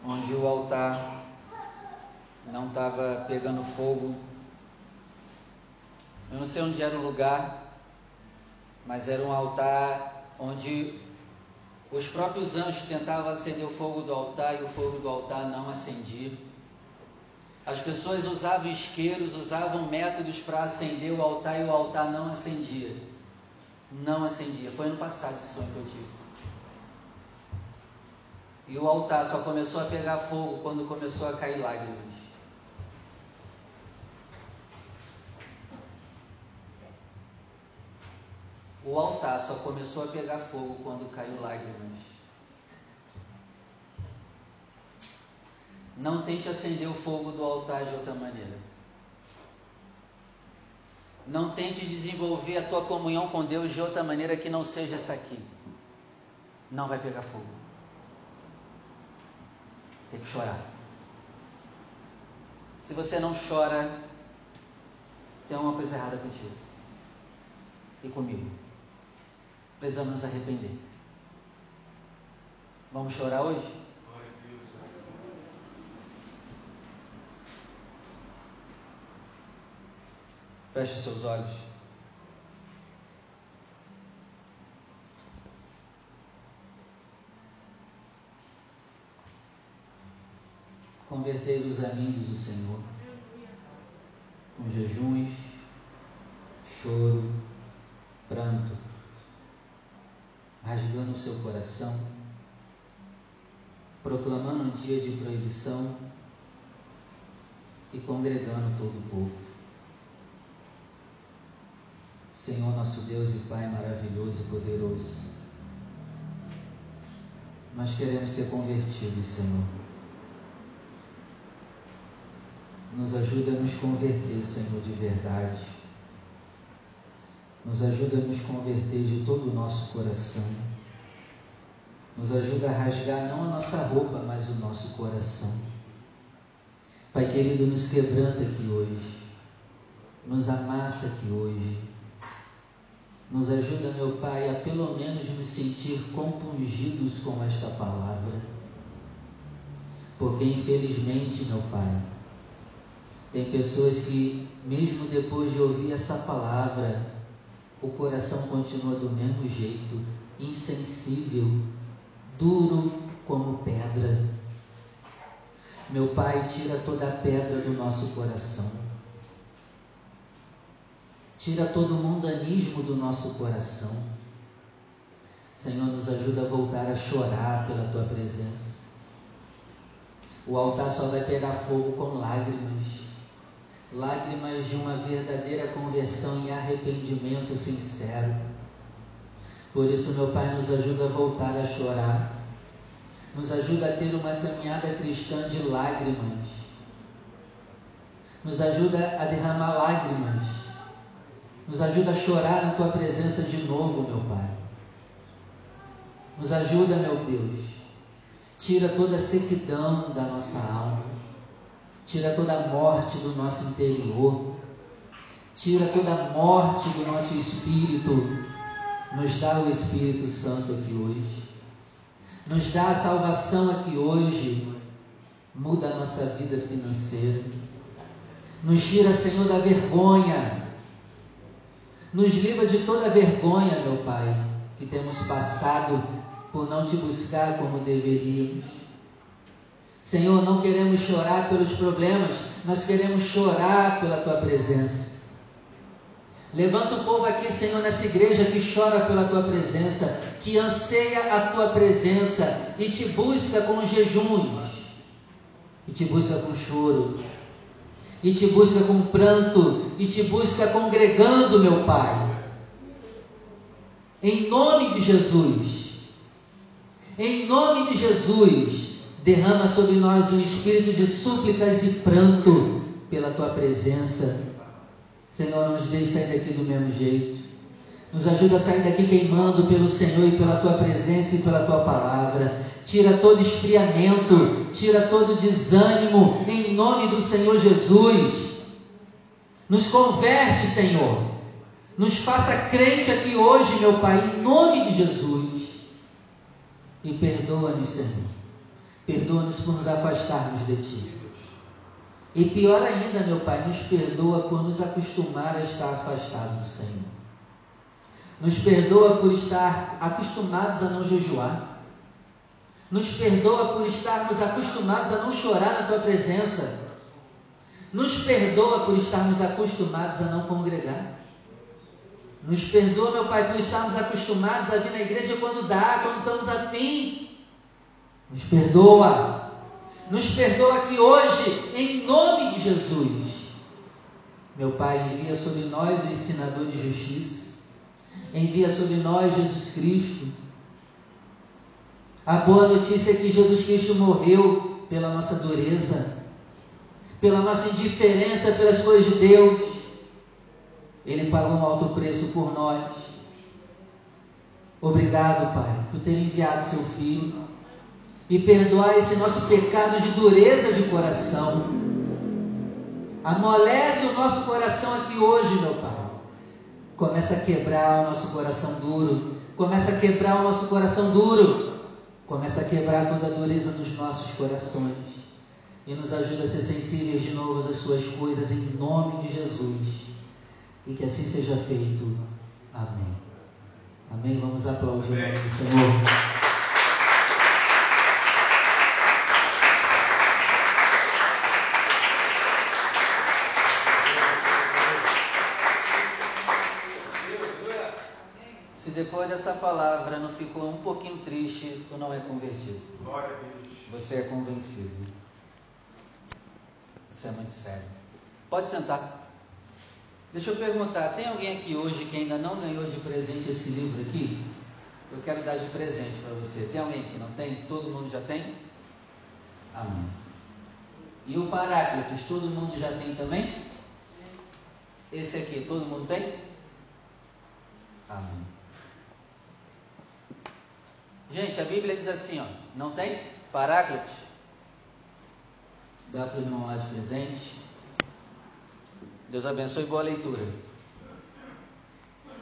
onde o altar não estava pegando fogo. Eu não sei onde era o lugar, mas era um altar onde os próprios anjos tentavam acender o fogo do altar e o fogo do altar não acendia. As pessoas usavam isqueiros, usavam métodos para acender o altar e o altar não acendia. Não acendia. Foi ano passado esse sonho que eu tive. E o altar só começou a pegar fogo quando começou a cair lágrimas. O altar só começou a pegar fogo quando caiu lágrimas. Não tente acender o fogo do altar de outra maneira. Não tente desenvolver a tua comunhão com Deus de outra maneira que não seja essa aqui. Não vai pegar fogo. Tem que chorar. Se você não chora, tem uma coisa errada contigo e comigo precisamos nos arrepender. Vamos chorar hoje? Feche seus olhos. Convertei-vos a mim, diz o Senhor, com jejuns, choro, pranto rasgando o seu coração, proclamando um dia de proibição e congregando todo o povo. Senhor nosso Deus e Pai maravilhoso e poderoso, nós queremos ser convertidos, Senhor. Nos ajuda a nos converter, Senhor, de verdade nos ajuda a nos converter de todo o nosso coração. Nos ajuda a rasgar não a nossa roupa, mas o nosso coração. Pai querido, nos quebranta aqui hoje. Nos amassa aqui hoje. Nos ajuda, meu Pai, a pelo menos nos sentir compungidos com esta palavra. Porque infelizmente, meu Pai, tem pessoas que, mesmo depois de ouvir essa palavra, o coração continua do mesmo jeito, insensível, duro como pedra. Meu Pai, tira toda a pedra do nosso coração. Tira todo o mundanismo do nosso coração. Senhor, nos ajuda a voltar a chorar pela tua presença. O altar só vai pegar fogo com lágrimas lágrimas de uma verdadeira conversão e arrependimento sincero. Por isso, meu Pai, nos ajuda a voltar a chorar, nos ajuda a ter uma caminhada cristã de lágrimas, nos ajuda a derramar lágrimas, nos ajuda a chorar na Tua presença de novo, meu Pai. Nos ajuda, meu Deus. Tira toda a sequidão da nossa alma. Tira toda a morte do nosso interior. Tira toda a morte do nosso espírito. Nos dá o Espírito Santo aqui hoje. Nos dá a salvação aqui hoje. Muda a nossa vida financeira. Nos tira, Senhor, da vergonha. Nos livra de toda vergonha, meu Pai, que temos passado por não te buscar como deveríamos. Senhor, não queremos chorar pelos problemas, nós queremos chorar pela tua presença. Levanta o povo aqui, Senhor, nessa igreja que chora pela tua presença, que anseia a tua presença e te busca com jejuns, e te busca com choro, e te busca com pranto, e te busca congregando, meu Pai. Em nome de Jesus. Em nome de Jesus, derrama sobre nós um espírito de súplicas e pranto pela tua presença. Senhor, nos deixe sair daqui do mesmo jeito. Nos ajuda a sair daqui queimando pelo Senhor e pela tua presença e pela tua palavra. Tira todo esfriamento, tira todo desânimo, em nome do Senhor Jesus. Nos converte, Senhor. Nos faça crente aqui hoje, meu Pai, em nome de Jesus. E perdoa-nos, Senhor. Perdoa-nos por nos afastarmos de Ti. E pior ainda, meu Pai, nos perdoa por nos acostumar a estar afastados do Senhor. Nos perdoa por estar acostumados a não jejuar. Nos perdoa por estarmos acostumados a não chorar na Tua presença. Nos perdoa por estarmos acostumados a não congregar. Nos perdoa, meu Pai, por estarmos acostumados a vir na igreja quando dá, quando estamos afim. Nos perdoa. Nos perdoa aqui hoje, em nome de Jesus. Meu Pai, envia sobre nós o ensinador de justiça. Envia sobre nós Jesus Cristo. A boa notícia é que Jesus Cristo morreu pela nossa dureza, pela nossa indiferença pelas coisas de Deus ele pagou um alto preço por nós. Obrigado, Pai, por ter enviado seu Filho e perdoar esse nosso pecado de dureza de coração. Amolece o nosso coração aqui hoje, meu Pai. Começa a quebrar o nosso coração duro. Começa a quebrar o nosso coração duro. Começa a quebrar toda a dureza dos nossos corações. E nos ajuda a ser sensíveis de novo às suas coisas, em nome de Jesus e que assim seja feito. Amém. Amém. Vamos aplaudir o Senhor. Se dessa palavra não ficou um pouquinho triste, tu não é convertido. Você é convencido. Isso é muito sério. Pode sentar. Deixa eu perguntar, tem alguém aqui hoje que ainda não ganhou de presente esse livro aqui? Eu quero dar de presente para você. Tem alguém que não tem? Todo mundo já tem? Amém. E o Paráclitos, todo mundo já tem também? Esse aqui, todo mundo tem? Amém. Gente, a Bíblia diz assim, ó, não tem? Paráclitos? Dá para o irmão lá de presente. Deus abençoe boa leitura.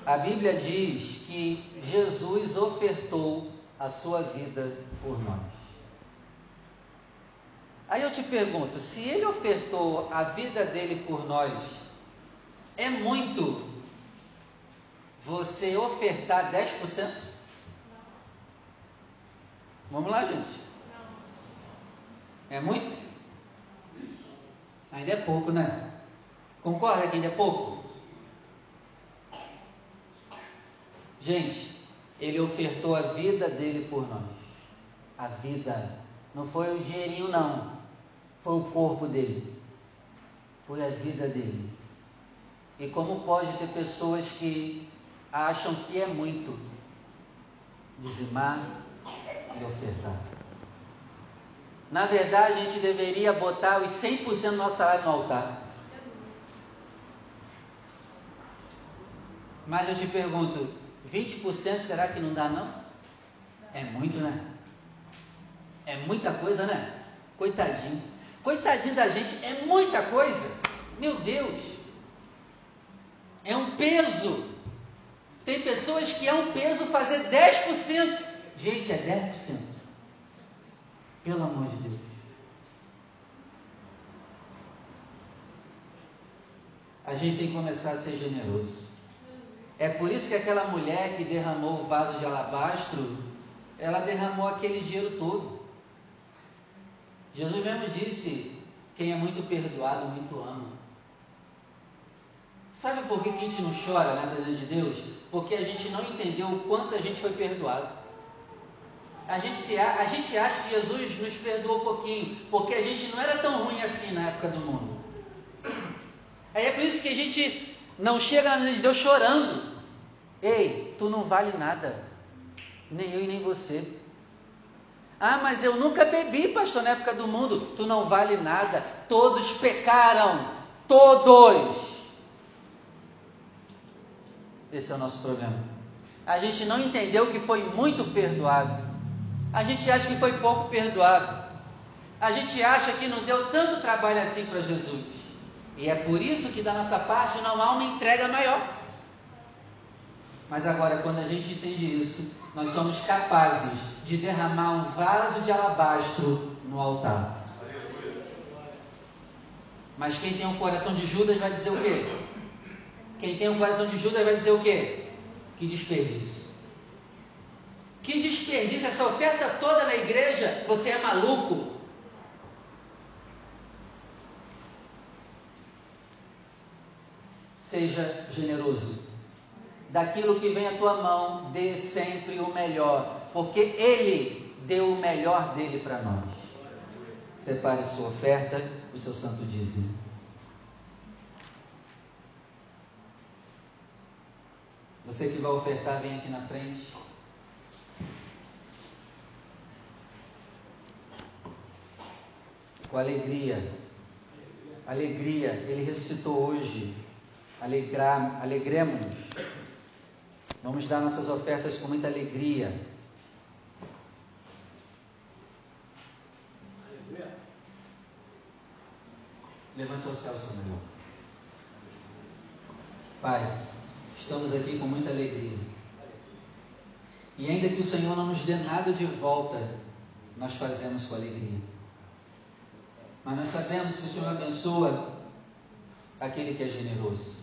A Bíblia diz que Jesus ofertou a sua vida por nós. Aí eu te pergunto: se ele ofertou a vida dele por nós, é muito você ofertar 10%? Vamos lá, gente. É muito? Ainda é pouco, né? Concorda que ainda é pouco? Gente, ele ofertou a vida dele por nós. A vida. Não foi o dinheirinho, não. Foi o corpo dele. Foi a vida dele. E como pode ter pessoas que acham que é muito dizimar e ofertar? Na verdade, a gente deveria botar os 100% do nosso salário no altar. Mas eu te pergunto, 20% será que não dá não? É muito, né? É muita coisa, né? Coitadinho. Coitadinho da gente, é muita coisa. Meu Deus. É um peso. Tem pessoas que é um peso fazer 10%. Gente, é 10%. Pelo amor de Deus. A gente tem que começar a ser generoso. É por isso que aquela mulher que derramou o vaso de alabastro, ela derramou aquele dinheiro todo. Jesus mesmo disse: quem é muito perdoado, muito ama. Sabe por que a gente não chora na presença de Deus? Porque a gente não entendeu o quanto a gente foi perdoado. A gente, se, a gente acha que Jesus nos perdoou um pouquinho, porque a gente não era tão ruim assim na época do mundo. Aí é por isso que a gente não chega na presença de Deus chorando. Ei, tu não vale nada. Nem eu e nem você. Ah, mas eu nunca bebi, pastor, na época do mundo. Tu não vale nada. Todos pecaram. Todos. Esse é o nosso problema. A gente não entendeu que foi muito perdoado. A gente acha que foi pouco perdoado. A gente acha que não deu tanto trabalho assim para Jesus. E é por isso que da nossa parte não há uma entrega maior. Mas agora, quando a gente entende isso, nós somos capazes de derramar um vaso de alabastro no altar. Mas quem tem um coração de Judas vai dizer o quê? Quem tem um coração de Judas vai dizer o quê? Que desperdício. Que desperdício essa oferta toda na igreja, você é maluco. Seja generoso daquilo que vem à tua mão, dê sempre o melhor, porque Ele deu o melhor dele para nós. Separe sua oferta, o seu santo dízimo. Você que vai ofertar, vem aqui na frente. Com alegria. Alegria. Ele ressuscitou hoje. Alegrar, alegremos-nos. Vamos dar nossas ofertas com muita alegria. Levante ao céu, Senhor. Pai, estamos aqui com muita alegria. E ainda que o Senhor não nos dê nada de volta, nós fazemos com alegria. Mas nós sabemos que o Senhor abençoa aquele que é generoso.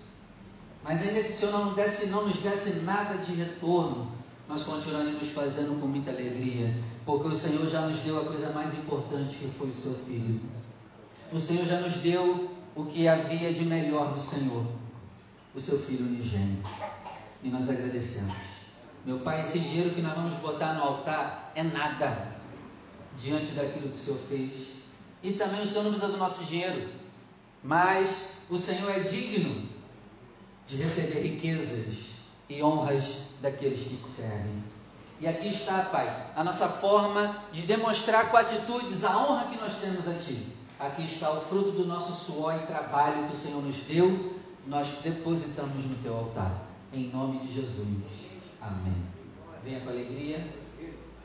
Mas ainda que o Senhor não, desse, não nos desse nada de retorno, nós continuaremos fazendo com muita alegria, porque o Senhor já nos deu a coisa mais importante que foi o seu Filho. O Senhor já nos deu o que havia de melhor do Senhor, o seu Filho unigênito. E nós agradecemos. Meu Pai, esse dinheiro que nós vamos botar no altar é nada diante daquilo que o Senhor fez. E também o Senhor não precisa do nosso dinheiro, mas o Senhor é digno de receber riquezas e honras daqueles que te servem. E aqui está, Pai, a nossa forma de demonstrar com atitudes a honra que nós temos a Ti. Aqui está o fruto do nosso suor e trabalho que o Senhor nos deu, nós depositamos no Teu altar. Em nome de Jesus. Amém. Venha com alegria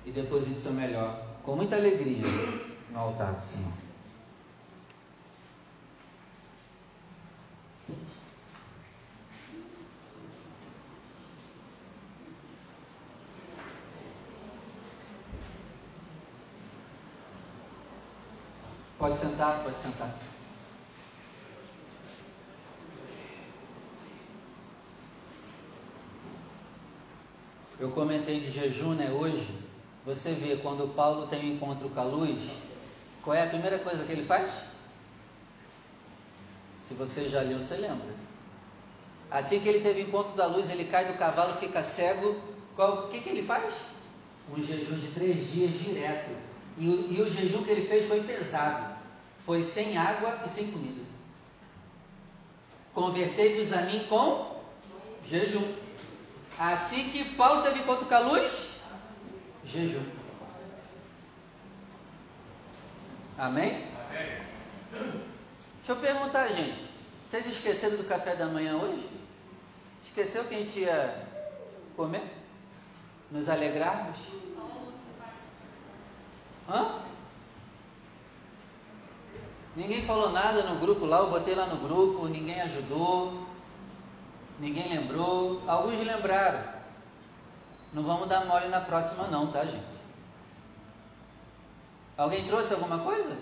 e deposite seu melhor, com muita alegria, no altar do Senhor. Pode sentar, pode sentar. Eu comentei de jejum, né, hoje. Você vê, quando Paulo tem um encontro com a luz, qual é a primeira coisa que ele faz? Se você já leu, você lembra. Assim que ele teve encontro da luz, ele cai do cavalo, fica cego. Qual, o que, que ele faz? Um jejum de três dias direto. E, e o jejum que ele fez foi pesado foi sem água e sem comida. Convertei-vos a mim com jejum. Assim que Paulo teve encontro com a luz, jejum. Amém? Amém? Deixa eu perguntar, gente. Vocês esqueceram do café da manhã hoje? Esqueceu que a gente ia comer? Nos alegrarmos? Hã? Ninguém falou nada no grupo lá, eu botei lá no grupo, ninguém ajudou, ninguém lembrou. Alguns lembraram. Não vamos dar mole na próxima não, tá gente? Alguém trouxe alguma coisa?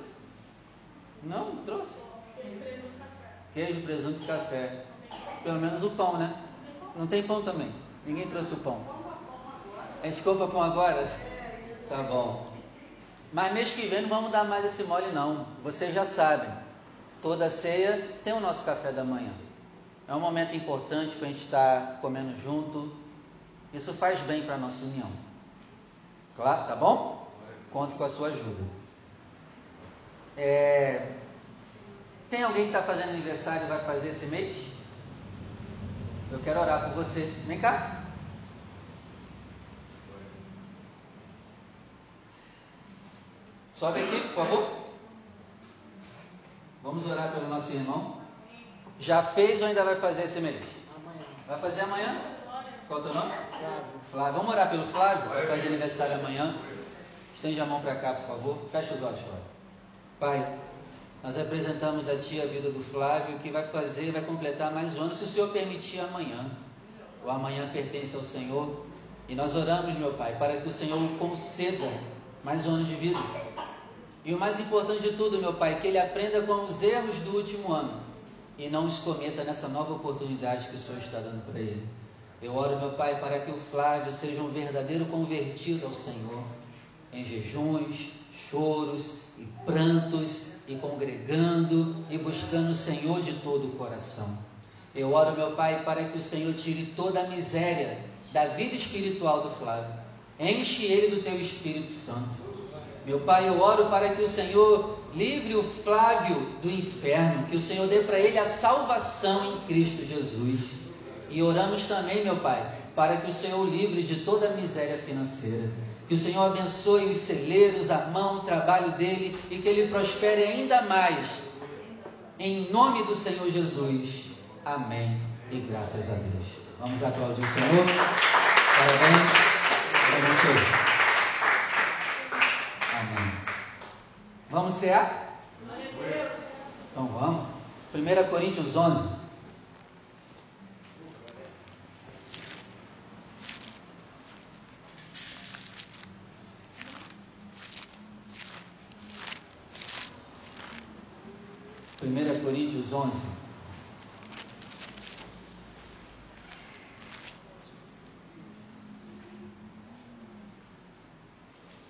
Não, trouxe. Queijo, presunto e café. Pelo menos o pão, né? Não tem pão também. Ninguém trouxe o pão. A gente compra pão agora? Tá bom. Mas mês que vem não vamos dar mais esse mole não. Vocês já sabem. Toda ceia tem o nosso café da manhã. É um momento importante para a gente estar comendo junto. Isso faz bem para a nossa união. Claro, tá bom? Conto com a sua ajuda. É... Tem alguém que está fazendo aniversário e vai fazer esse mês? Eu quero orar por você. Vem cá. Sobe aqui, por favor. Vamos orar pelo nosso irmão. Já fez ou ainda vai fazer esse mês? Amanhã. Vai fazer amanhã? Qual é o teu nome? Flávio. Flávio. Vamos orar pelo Flávio? Vai fazer aniversário amanhã. Estende a mão para cá, por favor. Fecha os olhos, Flávio. Pai, nós apresentamos a Ti a vida do Flávio, que vai fazer, vai completar mais um ano, se o Senhor permitir amanhã. O amanhã pertence ao Senhor. E nós oramos, meu Pai, para que o Senhor conceda mais um ano de vida e o mais importante de tudo, meu Pai, que ele aprenda com os erros do último ano e não os cometa nessa nova oportunidade que o Senhor está dando para ele. Eu oro, meu Pai, para que o Flávio seja um verdadeiro convertido ao Senhor, em jejuns, choros e prantos, e congregando e buscando o Senhor de todo o coração. Eu oro, meu Pai, para que o Senhor tire toda a miséria da vida espiritual do Flávio. Enche ele do teu Espírito Santo meu Pai, eu oro para que o Senhor livre o Flávio do inferno, que o Senhor dê para ele a salvação em Cristo Jesus. E oramos também, meu Pai, para que o Senhor livre de toda a miséria financeira. Que o Senhor abençoe os celeiros, a mão, o trabalho dele e que ele prospere ainda mais. Em nome do Senhor Jesus. Amém. E graças a Deus. Vamos aplaudir o Senhor. Parabéns. Abençoe. Vamos cear? Então vamos. 1 Coríntios 11. Primeira Coríntios 11.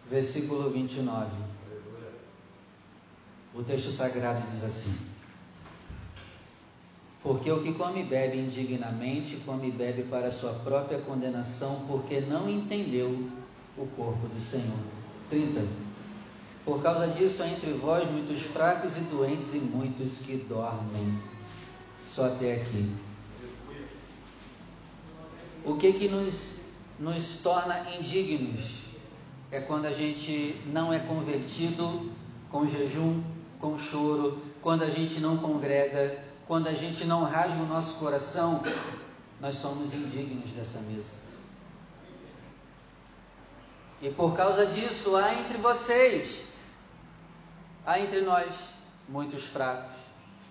Versículo 29. O texto sagrado diz assim: Porque o que come e bebe indignamente, come e bebe para sua própria condenação, porque não entendeu o corpo do Senhor. 30. Por causa disso há entre vós muitos fracos e doentes e muitos que dormem. Só até aqui. O que que nos, nos torna indignos? É quando a gente não é convertido com jejum, com choro, quando a gente não congrega, quando a gente não rasga o nosso coração, nós somos indignos dessa mesa. E por causa disso, há entre vocês, há entre nós, muitos fracos.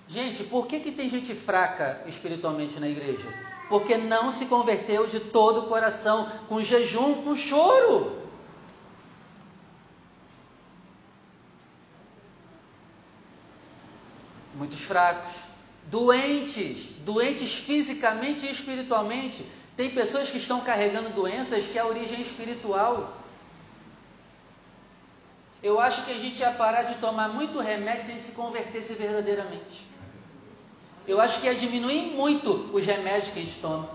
Gente, por que, que tem gente fraca espiritualmente na igreja? Porque não se converteu de todo o coração, com jejum, com choro. Muitos fracos, doentes, doentes fisicamente e espiritualmente. Tem pessoas que estão carregando doenças que é a origem espiritual. Eu acho que a gente ia parar de tomar muito remédio sem se converter-se verdadeiramente. Eu acho que ia diminuir muito os remédios que a gente toma.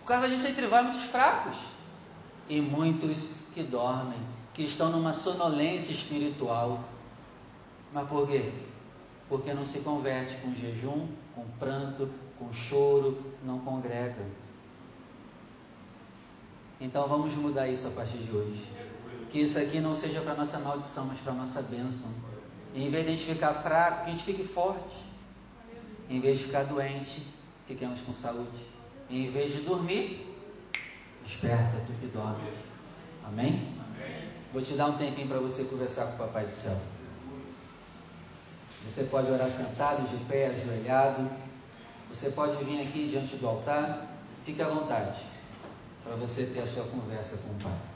Por causa disso, entre vai muitos fracos e muitos que dormem, que estão numa sonolência espiritual. Mas por quê? Porque não se converte com jejum, com pranto, com choro, não congrega. Então vamos mudar isso a partir de hoje. Que isso aqui não seja para nossa maldição, mas para nossa bênção. E em vez de a gente ficar fraco, que a gente fique forte. Em vez de ficar doente, fiquemos com saúde. E em vez de dormir, desperta tu que dorme. Amém? Amém? Vou te dar um tempinho para você conversar com o Papai do Céu. Você pode orar sentado, de pé, ajoelhado. Você pode vir aqui diante do altar. Fique à vontade para você ter a sua conversa com o Pai.